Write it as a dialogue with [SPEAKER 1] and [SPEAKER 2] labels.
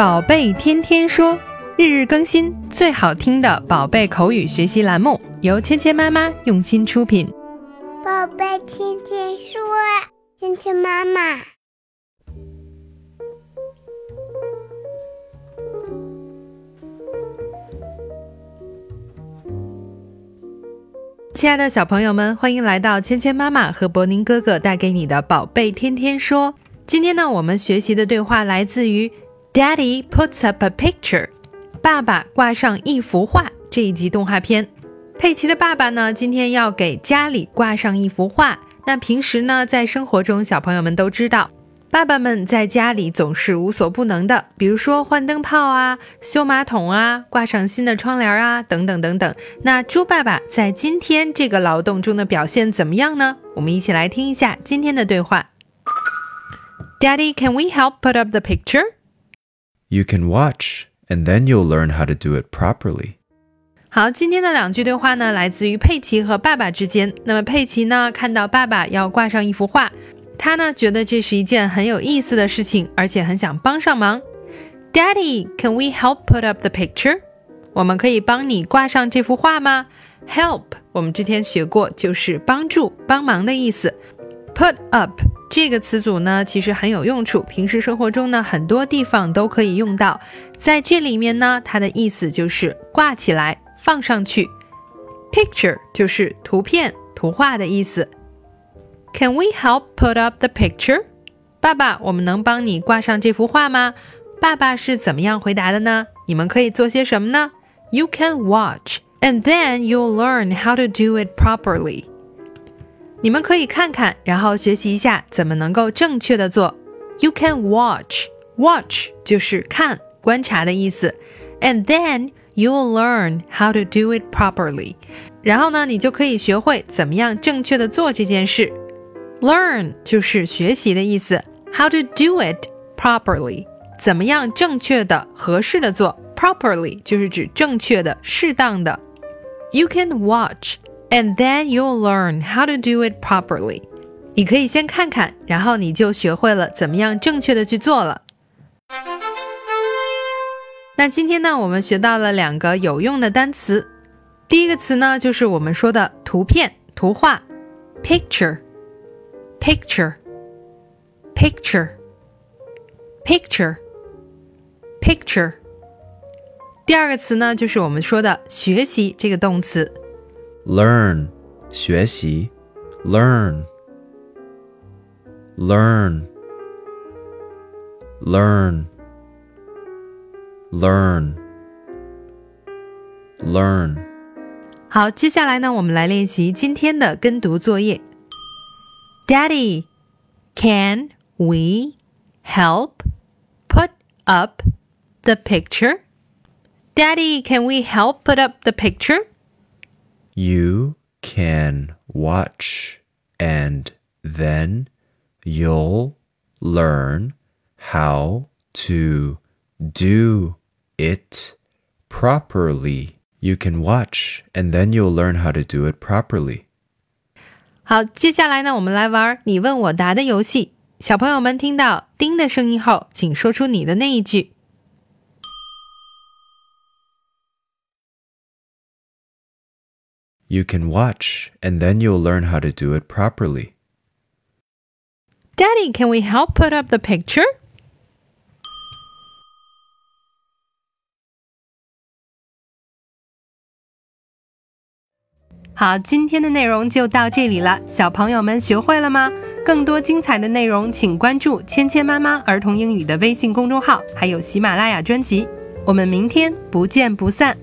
[SPEAKER 1] 宝贝天天说，日日更新，最好听的宝贝口语学习栏目，由芊芊妈妈用心出品。
[SPEAKER 2] 宝贝天天说，芊芊妈妈。
[SPEAKER 1] 亲爱的小朋友们，欢迎来到芊芊妈妈和博宁哥哥带给你的宝贝天天说。今天呢，我们学习的对话来自于 Daddy puts up a picture，爸爸挂上一幅画这一集动画片。佩奇的爸爸呢，今天要给家里挂上一幅画。那平时呢，在生活中，小朋友们都知道。爸爸们在家里总是无所不能的，比如说换灯泡啊、修马桶啊、挂上新的窗帘啊，等等等等。那猪爸爸在今天这个劳动中的表现怎么样呢？我们一起来听一下今天的对话。Daddy, can we help put up the picture?
[SPEAKER 3] You can watch, and then you'll learn how to do it properly.
[SPEAKER 1] 好，今天的两句对话呢，来自于佩奇和爸爸之间。那么佩奇呢，看到爸爸要挂上一幅画。他呢觉得这是一件很有意思的事情，而且很想帮上忙。Daddy, can we help put up the picture? 我们可以帮你挂上这幅画吗？Help，我们之前学过，就是帮助、帮忙的意思。 Put up 这个词组呢，其实很有用处，平时生活中呢，很多地方都可以用到。在这里面呢，它的意思就是挂起来、放上去。Picture 就是图片、图画的意思。Can we help put up the picture？爸爸，我们能帮你挂上这幅画吗？爸爸是怎么样回答的呢？你们可以做些什么呢？You can watch, and then you'll learn how to do it properly。你们可以看看，然后学习一下怎么能够正确的做。You can watch, watch 就是看、观察的意思，and then you'll learn how to do it properly。然后呢，你就可以学会怎么样正确的做这件事。Learn 就是学习的意思，How to do it properly，怎么样正确的、合适的做？Properly 就是指正确的、适当的。You can watch and then you'll learn how to do it properly。你可以先看看，然后你就学会了怎么样正确的去做了。那今天呢，我们学到了两个有用的单词。第一个词呢，就是我们说的图片、图画，picture。picture, picture, picture, picture。第二个词呢，就是我们说的学习这个动词
[SPEAKER 3] ，learn 学习，learn, learn, learn, learn, learn。
[SPEAKER 1] 好，接下来呢，我们来练习今天的跟读作业。Daddy, can we help put up the picture? Daddy, can we help put up the picture?
[SPEAKER 3] You can watch and then you'll learn how to do it properly. You can watch and then you'll learn how to do it properly.
[SPEAKER 1] 好，接下来呢，我们来玩你问我答的游戏。小朋友们听到“叮”的声音后，请说出你的那一句。
[SPEAKER 3] You can watch, and then you'll learn how to do it properly.
[SPEAKER 1] Daddy, can we help put up the picture? 好，今天的内容就到这里了，小朋友们学会了吗？更多精彩的内容，请关注“芊芊妈妈儿童英语”的微信公众号，还有喜马拉雅专辑。我们明天不见不散。